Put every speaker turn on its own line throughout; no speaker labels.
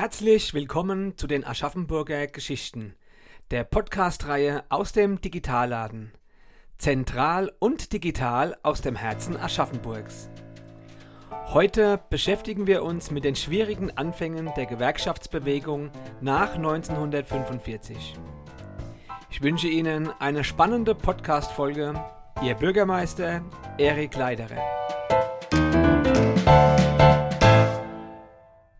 Herzlich willkommen zu den Aschaffenburger Geschichten, der Podcast-Reihe aus dem Digitalladen. Zentral und digital aus dem Herzen Aschaffenburgs. Heute beschäftigen wir uns mit den schwierigen Anfängen der Gewerkschaftsbewegung nach 1945. Ich wünsche Ihnen eine spannende Podcast-Folge. Ihr Bürgermeister Erik Leiderer.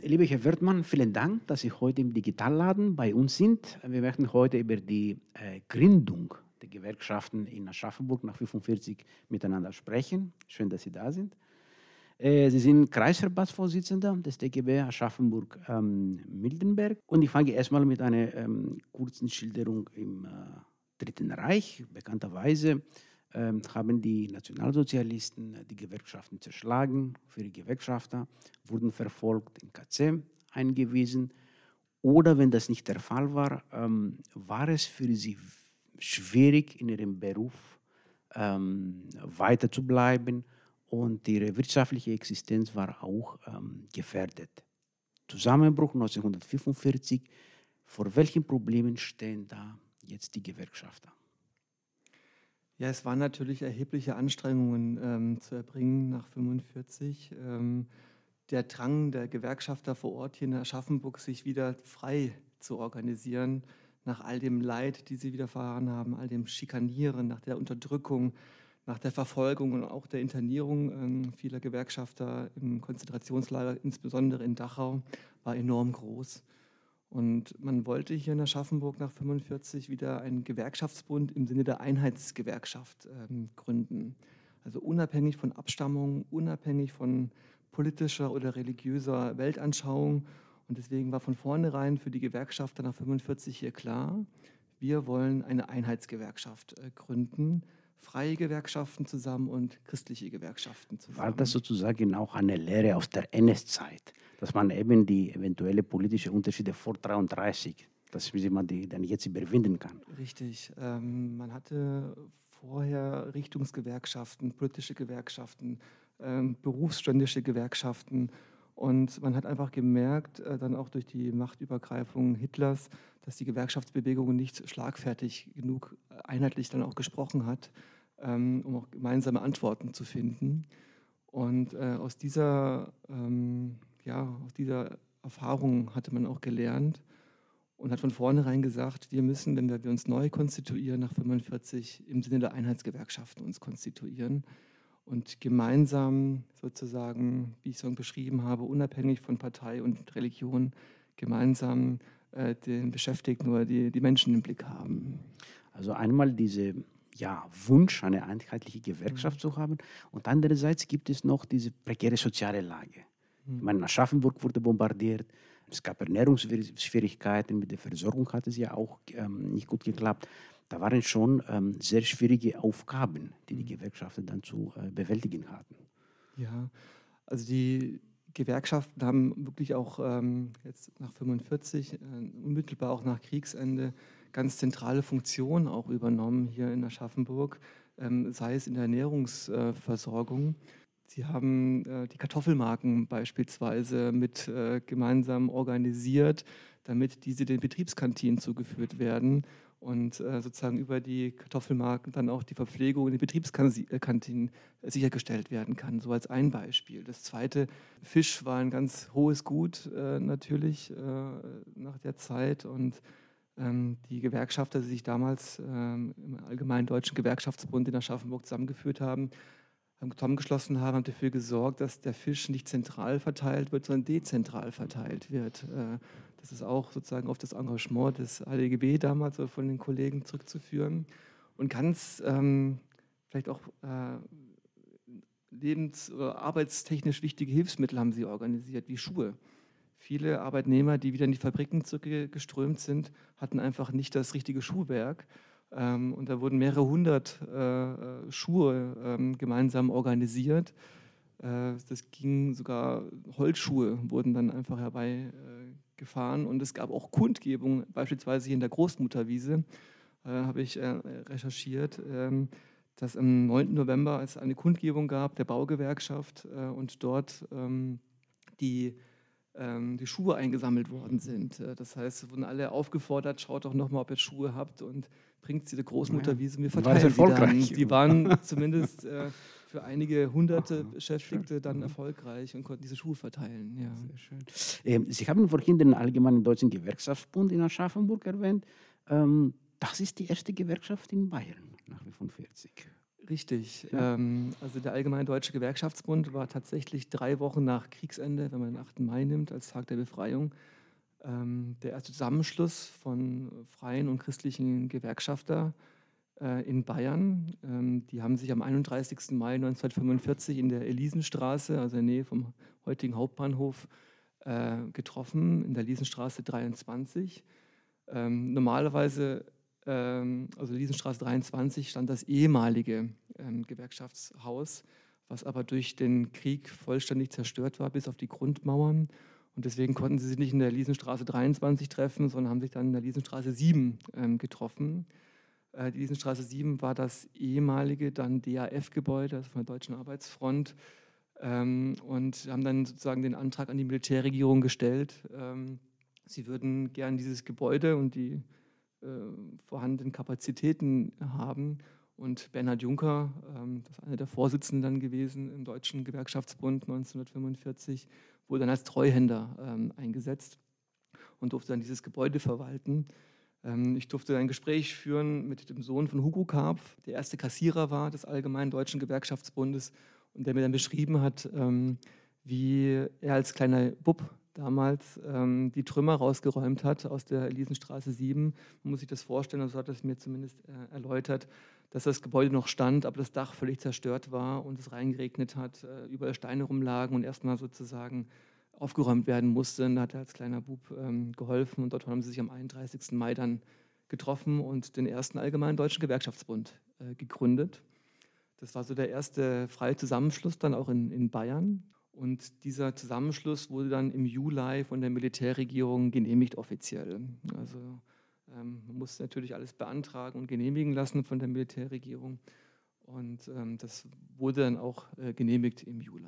Lieber Herr Wirtmann, vielen Dank, dass Sie heute im Digitalladen bei uns sind. Wir möchten heute über die äh, Gründung der Gewerkschaften in Aschaffenburg nach 45 miteinander sprechen. Schön, dass Sie da sind. Äh, Sie sind Kreisverbandsvorsitzender des DGB Aschaffenburg-Mildenberg. Ähm, und ich fange erstmal mit einer ähm, kurzen Schilderung im äh, Dritten Reich. Bekannterweise haben die Nationalsozialisten die Gewerkschaften zerschlagen, für die Gewerkschafter wurden verfolgt, in KZ eingewiesen. Oder wenn das nicht der Fall war, ähm, war es für sie schwierig, in ihrem Beruf ähm, weiter zu bleiben und ihre wirtschaftliche Existenz war auch ähm, gefährdet. Zusammenbruch 1945. Vor welchen Problemen stehen da jetzt die Gewerkschafter?
Ja, es waren natürlich erhebliche Anstrengungen ähm, zu erbringen nach 1945. Ähm, der Drang der Gewerkschafter vor Ort hier in Aschaffenburg, sich wieder frei zu organisieren, nach all dem Leid, die sie widerfahren haben, all dem Schikanieren, nach der Unterdrückung, nach der Verfolgung und auch der Internierung ähm, vieler Gewerkschafter im Konzentrationslager, insbesondere in Dachau, war enorm groß. Und man wollte hier in Aschaffenburg nach 45 wieder einen Gewerkschaftsbund im Sinne der Einheitsgewerkschaft ähm, gründen. Also unabhängig von Abstammung, unabhängig von politischer oder religiöser Weltanschauung. Und deswegen war von vornherein für die Gewerkschafter nach 45 hier klar, wir wollen eine Einheitsgewerkschaft äh, gründen, freie Gewerkschaften zusammen und christliche Gewerkschaften zusammen.
War das sozusagen auch eine Lehre aus der NS-Zeit? dass man eben die eventuelle politische Unterschiede vor 33, dass man die dann jetzt überwinden kann.
Richtig. Ähm, man hatte vorher Richtungsgewerkschaften, politische Gewerkschaften, ähm, berufsständische Gewerkschaften. Und man hat einfach gemerkt, äh, dann auch durch die Machtübergreifung Hitlers, dass die Gewerkschaftsbewegung nicht schlagfertig genug äh, einheitlich dann auch gesprochen hat, ähm, um auch gemeinsame Antworten zu finden. Und äh, aus dieser ähm, ja, aus dieser Erfahrung hatte man auch gelernt und hat von vornherein gesagt, wir müssen, wenn wir uns neu konstituieren, nach 45 im Sinne der Einheitsgewerkschaften uns konstituieren und gemeinsam sozusagen, wie ich es schon beschrieben habe, unabhängig von Partei und Religion, gemeinsam äh, den Beschäftigten oder die, die Menschen im Blick haben.
Also einmal diese ja, Wunsch, eine einheitliche Gewerkschaft mhm. zu haben und andererseits gibt es noch diese prekäre soziale Lage. Ich meine, Aschaffenburg wurde bombardiert. Es gab Ernährungsschwierigkeiten, mit der Versorgung hat es ja auch ähm, nicht gut geklappt. Da waren schon ähm, sehr schwierige Aufgaben, die die Gewerkschaften dann zu äh, bewältigen hatten.
Ja, also die Gewerkschaften haben wirklich auch ähm, jetzt nach 45, äh, unmittelbar auch nach Kriegsende, ganz zentrale Funktionen auch übernommen hier in Aschaffenburg, ähm, sei es in der Ernährungsversorgung. Äh, Sie haben äh, die Kartoffelmarken beispielsweise mit äh, gemeinsam organisiert, damit diese den Betriebskantinen zugeführt werden und äh, sozusagen über die Kartoffelmarken dann auch die Verpflegung in den Betriebskantinen sichergestellt werden kann. So als ein Beispiel. Das zweite, Fisch war ein ganz hohes Gut äh, natürlich äh, nach der Zeit und ähm, die Gewerkschafter, die sich damals ähm, im Allgemeinen Deutschen Gewerkschaftsbund in Aschaffenburg zusammengeführt haben, zusammengeschlossen haben, haben dafür gesorgt, dass der Fisch nicht zentral verteilt wird, sondern dezentral verteilt wird. Äh, das ist auch sozusagen auf das Engagement des ADGB damals oder von den Kollegen zurückzuführen. Und ganz ähm, vielleicht auch äh, lebens- oder arbeitstechnisch wichtige Hilfsmittel haben sie organisiert, wie Schuhe. Viele Arbeitnehmer, die wieder in die Fabriken zurückgeströmt sind, hatten einfach nicht das richtige Schuhwerk ähm, und da wurden mehrere hundert äh, äh, Schuhe ähm, gemeinsam organisiert. Äh, das ging sogar, Holzschuhe wurden dann einfach herbeigefahren. und es gab auch Kundgebungen, beispielsweise hier in der Großmutterwiese, habe ich recherchiert, ähm, dass am 9. November es eine Kundgebung gab der Baugewerkschaft und dort die ähm, die Schuhe eingesammelt worden sind. Äh, das heißt, es wurden alle aufgefordert, schaut doch nochmal, ob ihr Schuhe habt und bringt sie der Großmutter, wie sie mir verteilen.
Erfolgreich?
Die, die waren zumindest äh, für einige hunderte Aha, Beschäftigte schön. dann mhm. erfolgreich und konnten diese Schuhe verteilen. Ja. Sehr schön.
Ähm, sie haben vorhin den Allgemeinen Deutschen Gewerkschaftsbund in Aschaffenburg erwähnt. Ähm, das ist die erste Gewerkschaft in Bayern nach 1945.
Richtig. Ja. Ähm, also der Allgemeine Deutsche Gewerkschaftsbund war tatsächlich drei Wochen nach Kriegsende, wenn man den 8. Mai nimmt, als Tag der Befreiung, ähm, der erste Zusammenschluss von freien und christlichen Gewerkschafter äh, in Bayern. Ähm, die haben sich am 31. Mai 1945 in der Elisenstraße, also in der Nähe vom heutigen Hauptbahnhof, äh, getroffen, in der Elisenstraße 23. Ähm, normalerweise also Liesenstraße 23, stand das ehemalige ähm, Gewerkschaftshaus, was aber durch den Krieg vollständig zerstört war, bis auf die Grundmauern. Und deswegen konnten sie sich nicht in der Liesenstraße 23 treffen, sondern haben sich dann in der Liesenstraße 7 ähm, getroffen. Äh, die Liesenstraße 7 war das ehemalige dann DAF-Gebäude, also von der Deutschen Arbeitsfront. Ähm, und haben dann sozusagen den Antrag an die Militärregierung gestellt, ähm, sie würden gern dieses Gebäude und die vorhandenen Kapazitäten haben. Und Bernhard Juncker, ähm, das ist einer der Vorsitzenden dann gewesen im Deutschen Gewerkschaftsbund 1945, wurde dann als Treuhänder ähm, eingesetzt und durfte dann dieses Gebäude verwalten. Ähm, ich durfte ein Gespräch führen mit dem Sohn von Hugo Karpf, der erste Kassierer war des Allgemeinen Deutschen Gewerkschaftsbundes und der mir dann beschrieben hat, wie er als kleiner Bub damals ähm, die Trümmer rausgeräumt hat aus der Elisenstraße 7. Man muss sich das vorstellen, so hat es mir zumindest äh, erläutert, dass das Gebäude noch stand, aber das Dach völlig zerstört war und es reingeregnet hat, äh, überall Steine rumlagen und erstmal sozusagen aufgeräumt werden musste. Da hat er als kleiner Bub ähm, geholfen und dort haben sie sich am 31. Mai dann getroffen und den ersten Allgemeinen Deutschen Gewerkschaftsbund äh, gegründet. Das war so der erste freie Zusammenschluss dann auch in, in Bayern. Und dieser Zusammenschluss wurde dann im Juli von der Militärregierung genehmigt offiziell. Also ähm, man musste natürlich alles beantragen und genehmigen lassen von der Militärregierung. Und ähm, das wurde dann auch äh, genehmigt im Juli.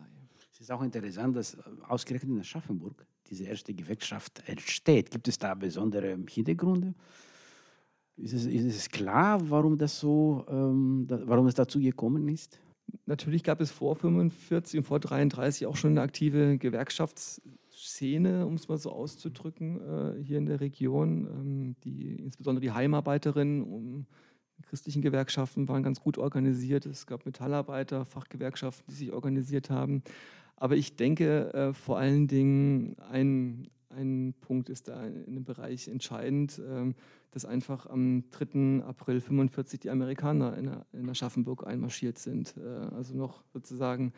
Es ist auch interessant, dass äh, ausgerechnet in Aschaffenburg diese erste Gewerkschaft entsteht. Gibt es da besondere Hintergründe? Ist es, ist es klar, warum, das so, ähm, da, warum es dazu gekommen ist?
Natürlich gab es vor 45 und vor 33 auch schon eine aktive Gewerkschaftsszene, um es mal so auszudrücken, äh, hier in der Region. Ähm, die, insbesondere die Heimarbeiterinnen um christlichen Gewerkschaften waren ganz gut organisiert. Es gab Metallarbeiter, Fachgewerkschaften, die sich organisiert haben. Aber ich denke äh, vor allen Dingen, ein, ein Punkt ist da in dem Bereich entscheidend. Ähm, dass einfach am 3. April 1945 die Amerikaner in, Aschaffenburg einmarschiert sind. Äh, also noch sozusagen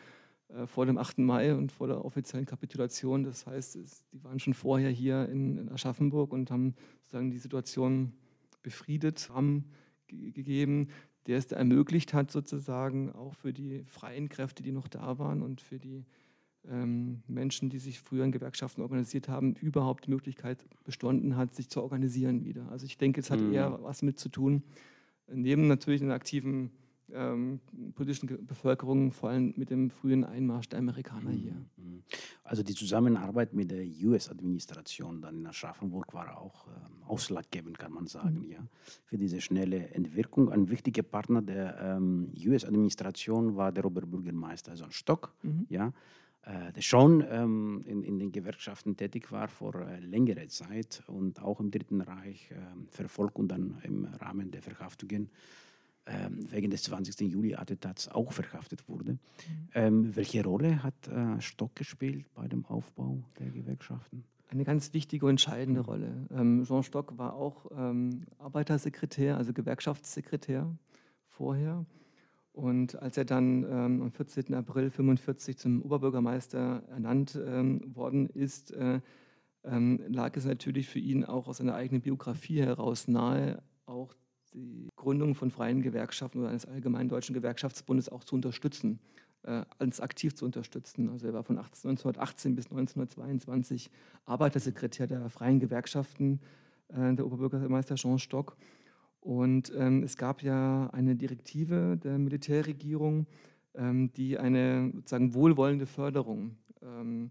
äh, vor dem 8. Mai und vor der offiziellen Kapitulation. Das heißt, die waren schon vorher hier in, Aschaffenburg und haben sozusagen die Situation befriedet, haben gegeben, der es ermöglicht hat, sozusagen auch für die freien Kräfte, die noch da waren und für die Menschen, die sich früher in Gewerkschaften organisiert haben, überhaupt die Möglichkeit bestanden hat, sich zu organisieren wieder. Also ich denke, es hat mhm. eher was mit zu tun, neben natürlich einer aktiven ähm, politischen Bevölkerung, vor allem mit dem frühen Einmarsch der Amerikaner mhm. hier. Mhm.
Also die Zusammenarbeit mit der US-Administration dann in Aschaffenburg war auch ähm, ausschlaggebend, kann man sagen, mhm. ja, für diese schnelle Entwirkung. Ein wichtiger Partner der ähm, US-Administration war der Oberbürgermeister John Stock, mhm. ja, schon ähm, in, in, den Gewerkschaften tätig war vor äh, längerer Zeit und auch im Dritten Reich äh, verfolgt und dann im Rahmen der Verhaftungen ähm, wegen des 20. Juli-Attentats auch verhaftet wurde. Mhm. Ähm, welche Rolle hat äh, Stock gespielt bei dem Aufbau der Gewerkschaften?
Eine ganz wichtige und entscheidende mhm. Rolle. Ähm, Jean Stock war auch ähm, Arbeitersekretär, also Gewerkschaftssekretär vorher. Und als er dann ähm, am 14. April 1945 zum Oberbürgermeister ernannt ähm, worden ist, äh, ähm, lag es natürlich für ihn auch aus seiner eigenen Biografie heraus nahe, auch die Gründung von freien Gewerkschaften oder eines allgemeinen deutschen Gewerkschaftsbundes auch zu unterstützen, äh, als aktiv zu unterstützen. Also er war von 18, 1918 bis 1922 Arbeitersekretär der freien Gewerkschaften, äh, der Oberbürgermeister Jean Stock. Und ähm, es gab ja eine Direktive der Militärregierung, ähm, die eine sozusagen wohlwollende Förderung ähm,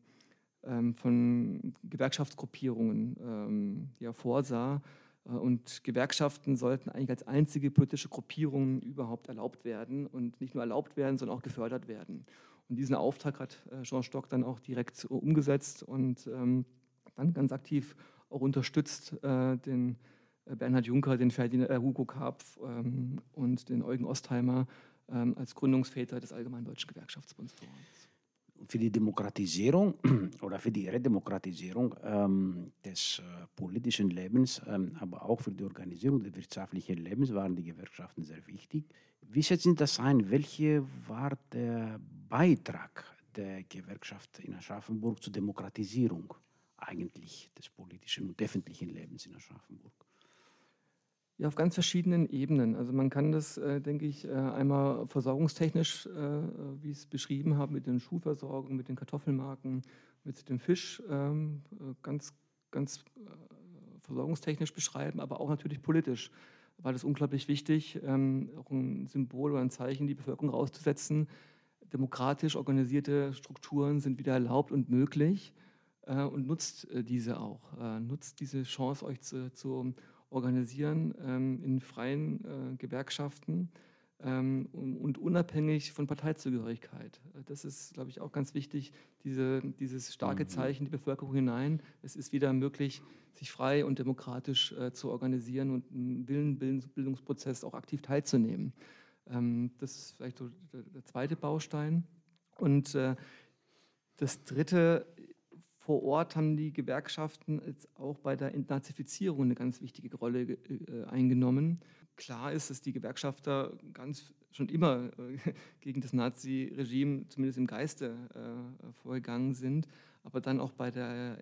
ähm, von Gewerkschaftsgruppierungen ähm, ja, vorsah. Äh, und Gewerkschaften sollten eigentlich als einzige politische Gruppierung überhaupt erlaubt werden und nicht nur erlaubt werden, sondern auch gefördert werden. Und diesen Auftrag hat äh, Jean Stock dann auch direkt umgesetzt und ähm, dann ganz aktiv auch unterstützt äh, den äh, Bernhard Juncker, den Ferdinand äh, Hugo Karpf ähm, und den Eugen Ostheimer ähm, als Gründungsväter des Allgemeinen Deutschen Gewerkschaftsbundsverbands.
Für die Demokratisierung oder für die Redemokratisierung ähm, des äh, politischen Lebens, ähm, aber auch für die Organisierung des wirtschaftlichen Lebens waren die Gewerkschaften sehr wichtig. Wie schätzen Sie das ein? Welcher war der Beitrag der Gewerkschaft in Aschaffenburg zur Demokratisierung eigentlich des politischen und öffentlichen Lebens in Aschaffenburg?
Ja, auf ganz verschiedenen Ebenen. Also man kann das, äh, denke ich, äh, einmal versorgungstechnisch, äh, wie ich es beschrieben habe, mit den Schuhversorgung, mit den Kartoffelmarken, mit dem Fisch, ähm, äh, ganz, ganz äh, versorgungstechnisch beschreiben, aber auch natürlich politisch war das unglaublich wichtig, ähm, auch ein Symbol oder ein Zeichen, die Bevölkerung rauszusetzen. Demokratisch organisierte Strukturen sind wieder erlaubt und möglich äh, und nutzt diese auch. nutzt diese Chance, euch zu, zu organisieren ähm, in freien äh, Gewerkschaften ähm, und unabhängig von Parteizugehörigkeit. Das ist, glaube ich, auch ganz wichtig, diese, dieses starke mhm. Zeichen die Bevölkerung hinein. Es ist wieder möglich, sich frei und demokratisch äh, zu organisieren und im Willenbildungsprozess auch aktiv teilzunehmen. Ähm, das ist vielleicht so der, der zweite Baustein. Und äh, das dritte vor Ort haben die Gewerkschaften jetzt auch bei der Entnazifizierung eine ganz wichtige Rolle äh, eingenommen. Klar ist, dass die Gewerkschafter ganz schon immer äh, gegen das Nazi-Regime, zumindest im Geiste, äh, vorgegangen sind. Aber dann auch bei der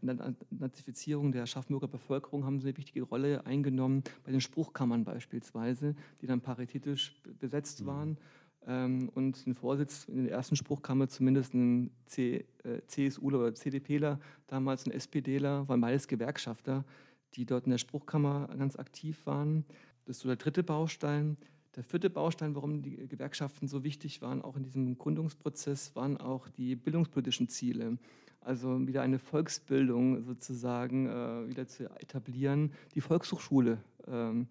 Nazifizierung der Aschaffenburger Bevölkerung haben sie eine wichtige Rolle eingenommen, bei den Spruchkammern beispielsweise, die dann paritätisch besetzt mhm. waren und den Vorsitz in der ersten Spruchkammer zumindest ein C, äh, CSUler oder CDPler, damals ein SPDler, waren beides Gewerkschafter, die dort in der Spruchkammer ganz aktiv waren. Das ist so der dritte Baustein. Der vierte Baustein, warum die Gewerkschaften so wichtig waren, auch in diesem Gründungsprozess, waren auch die bildungspolitischen Ziele. Also wieder eine Volksbildung sozusagen äh, wieder zu etablieren, die Volkshochschule. Ähm,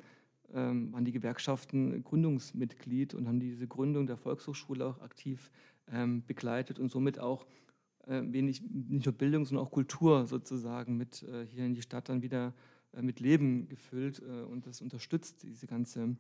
ähm, waren die Gewerkschaften Gründungsmitglied und haben diese Gründung der Volkshochschule auch aktiv ähm, begleitet und somit auch äh, wenig, nicht nur Bildung, sondern auch Kultur sozusagen mit äh, hier in die Stadt dann wieder äh, mit Leben gefüllt äh, und das unterstützt diese ganze,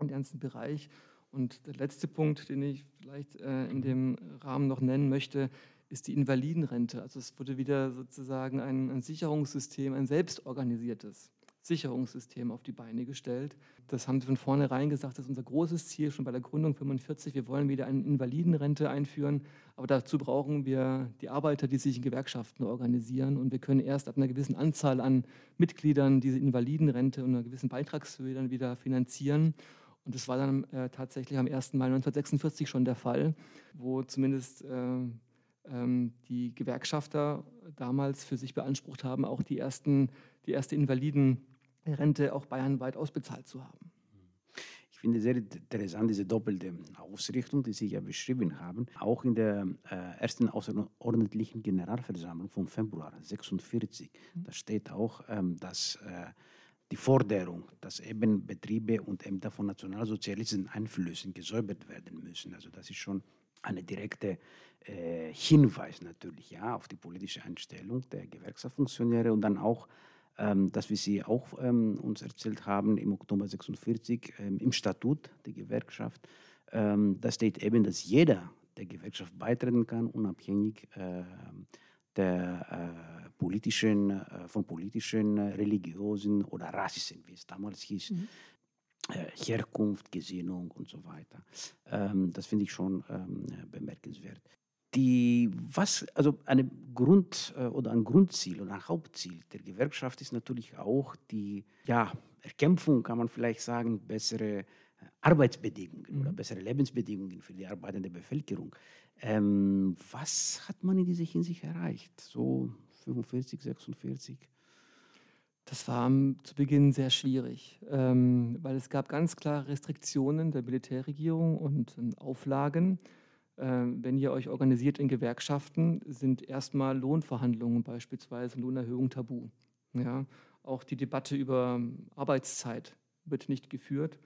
den ganzen Bereich. Und der letzte Punkt, den ich vielleicht äh, in dem Rahmen noch nennen möchte, ist die Invalidenrente. Also es wurde wieder sozusagen ein, ein Sicherungssystem, ein selbstorganisiertes Sicherungssystem auf die Beine gestellt. Das haben sie von vornherein gesagt, das ist unser großes Ziel schon bei der Gründung 45. Wir wollen wieder eine Invalidenrente einführen, aber dazu brauchen wir die Arbeiter, die sich in Gewerkschaften organisieren und wir können erst ab einer gewissen Anzahl an Mitgliedern diese Invalidenrente und einer gewissen Beitragshöhe dann wieder finanzieren. Und das war dann äh, tatsächlich am 1. Mai 1946 schon der Fall, wo zumindest äh, ähm, die Gewerkschafter damals für sich beansprucht haben, auch die, ersten, die erste Invalidenrente auch bayernweit ausbezahlt zu haben.
Ich finde sehr interessant diese doppelte Ausrichtung, die Sie ja beschrieben haben. Auch in der äh, ersten außerordentlichen Generalversammlung vom Februar 1946, mhm. da steht auch, ähm, dass äh, die Forderung, dass eben Betriebe und Ämter von nationalsozialistischen Einflüssen gesäubert werden müssen. Also das ist schon eine direkte äh, Hinweis natürlich ja, auf die politische Einstellung der Gewerkschaftsfunktionäre und dann auch, ähm, dass wir Sie auch ähm, uns erzählt haben im Oktober 46 ähm, im Statut der Gewerkschaft, ähm, da steht eben, dass jeder der Gewerkschaft beitreten kann, unabhängig äh, der äh, politischen, äh, von politischen, religiösen oder rassischen, wie es damals hieß, mhm. Äh, Herkunft, Gesinnung und so weiter. Ähm, das finde ich schon ähm, bemerkenswert. Die, was, also eine Grund, äh, oder ein Grundziel oder ein Hauptziel der Gewerkschaft ist natürlich auch die ja, Erkämpfung, kann man vielleicht sagen, bessere äh, Arbeitsbedingungen mhm. oder bessere Lebensbedingungen für die arbeitende Bevölkerung. Ähm, was hat man in dieser Hinsicht erreicht? So 45, 46?
Das war zu Beginn sehr schwierig, ähm, weil es gab ganz klare Restriktionen der Militärregierung und ähm, Auflagen. Ähm, wenn ihr euch organisiert in Gewerkschaften, sind erstmal Lohnverhandlungen beispielsweise, Lohnerhöhung tabu. Ja? Auch die Debatte über Arbeitszeit wird nicht geführt.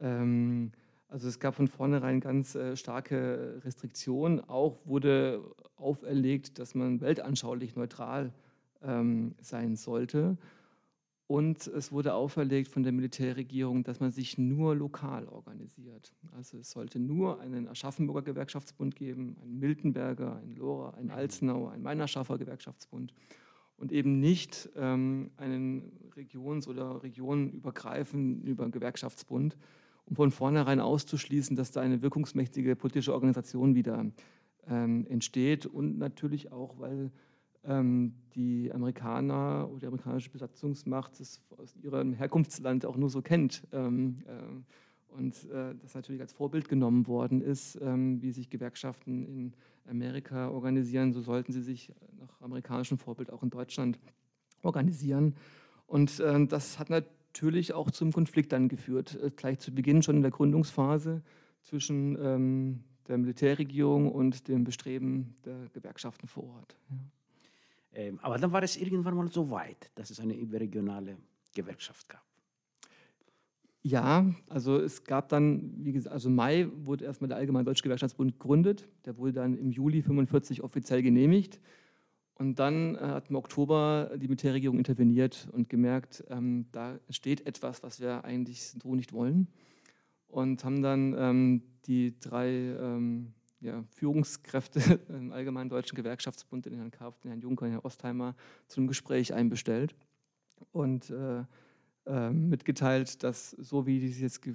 Ähm, also es gab von vornherein ganz äh, starke Restriktionen. Auch wurde auferlegt, dass man weltanschaulich neutral ähm, sein sollte. Und es wurde auferlegt von der Militärregierung, dass man sich nur lokal organisiert. Also es sollte nur einen Aschaffenburger Gewerkschaftsbund geben, einen Miltenberger, einen Lora, einen Alzenauer, einen Meinerschaffer Gewerkschaftsbund. Und eben nicht ähm, einen regions- oder regionenübergreifenden Gewerkschaftsbund, um von vornherein auszuschließen, dass da eine wirkungsmächtige politische Organisation wieder ähm, entsteht. Und natürlich auch, weil die Amerikaner oder die amerikanische Besatzungsmacht es aus ihrem Herkunftsland auch nur so kennt. Ähm, äh, und äh, das natürlich als Vorbild genommen worden ist, ähm, wie sich Gewerkschaften in Amerika organisieren, so sollten sie sich nach amerikanischem Vorbild auch in Deutschland organisieren. Und äh, das hat natürlich auch zum Konflikt dann geführt, gleich zu Beginn schon in der Gründungsphase zwischen ähm, der Militärregierung und dem Bestreben der Gewerkschaften vor Ort. Ja.
Ähm, aber dann war es irgendwann mal so weit, dass es eine überregionale Gewerkschaft gab.
Ja, also es gab dann, wie gesagt, also Mai wurde erstmal der Allgemeine Deutsche Gewerkschaftsbund gegründet. Der wurde dann im Juli 45 offiziell genehmigt. Und dann äh, hat im Oktober die Militärregierung interveniert und gemerkt, ähm, da steht etwas, was wir eigentlich so nicht wollen. Und haben dann ähm, die drei ähm, ja, Führungskräfte im Allgemeinen Deutschen Gewerkschaftsbund, den Herrn Karpf, den Herrn Juncker, den Herrn Ostheimer, zu einem Gespräch einbestellt und äh, äh, mitgeteilt, dass so wie dies jetzt äh,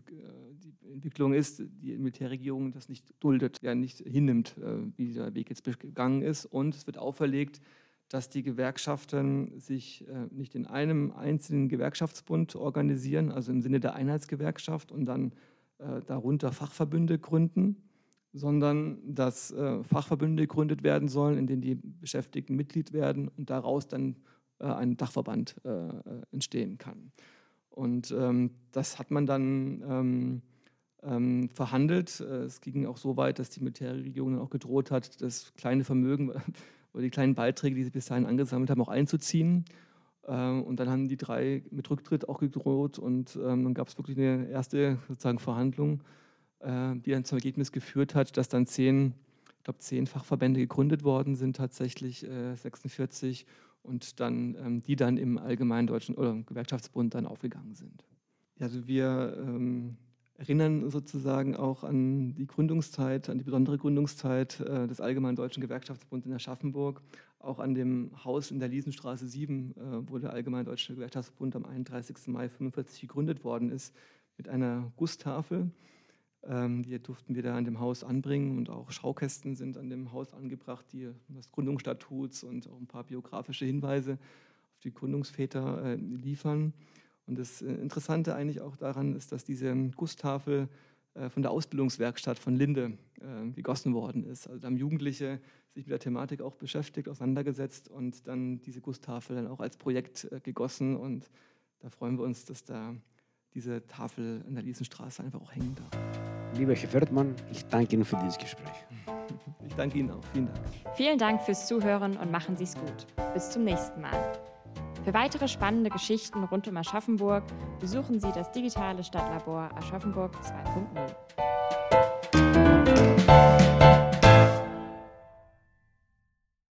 die Entwicklung ist, die Militärregierung das nicht duldet, ja nicht hinnimmt, äh, wie dieser Weg jetzt gegangen ist. Und es wird auferlegt, dass die Gewerkschaften sich äh, nicht in einem einzelnen Gewerkschaftsbund organisieren, also im Sinne der Einheitsgewerkschaft und dann äh, darunter Fachverbünde gründen, sondern dass äh, Fachverbünde gegründet werden sollen, in denen die Beschäftigten Mitglied werden und daraus dann äh, ein Dachverband äh, äh entstehen kann. Und ähm, das hat man dann ähm, ähm, verhandelt. Äh, es ging auch so weit, dass die Militärregierung dann auch gedroht hat, das kleine Vermögen oder die kleinen Beiträge, die sie bis dahin angesammelt haben, auch einzuziehen. Ähm, und dann haben die drei mit Rücktritt auch gedroht und ähm, dann gab es wirklich eine erste sozusagen Verhandlung die dann zum Ergebnis geführt hat, dass dann zehn, ich glaube, zehn Fachverbände gegründet worden sind, tatsächlich äh, 46 und dann ähm, die dann im Allgemeinen Deutschen oder im Gewerkschaftsbund dann aufgegangen sind. Also wir ähm, erinnern sozusagen auch an die Gründungszeit, an die besondere Gründungszeit äh, des Allgemeinen Deutschen Gewerkschaftsbunds in Aschaffenburg, auch an dem Haus in der Liesenstraße 7, äh, wo der Allgemeine Deutsche Gewerkschaftsbund am 31. Mai 1945 gegründet worden ist, mit einer Gusstafel. Ähm, die durften wir da an dem Haus anbringen und auch Schaukästen sind an dem Haus angebracht, die das Gründungsstatuts und auch ein paar biografische Hinweise auf die Gründungsväter äh, liefern. Und das äh, Interessante eigentlich auch daran ist, dass diese Gusstafel äh, von der Ausbildungswerkstatt von Linde gegossen worden ist. Also da haben Jugendliche sich mit der Thematik auch beschäftigt, auseinandergesetzt und dann diese Gusstafel dann auch als Projekt gegossen. Und da freuen wir uns, dass da diese Tafel in der Liesenstraße einfach auch hängen darf.
Lieber Herr Wertmann, ich danke Ihnen für dieses Gespräch.
Ich danke Ihnen auch. Vielen Dank.
Vielen Dank fürs Zuhören und machen Sie es gut. Bis zum nächsten Mal. Für weitere spannende Geschichten rund um Aschaffenburg besuchen Sie das digitale Stadtlabor Aschaffenburg 2.0.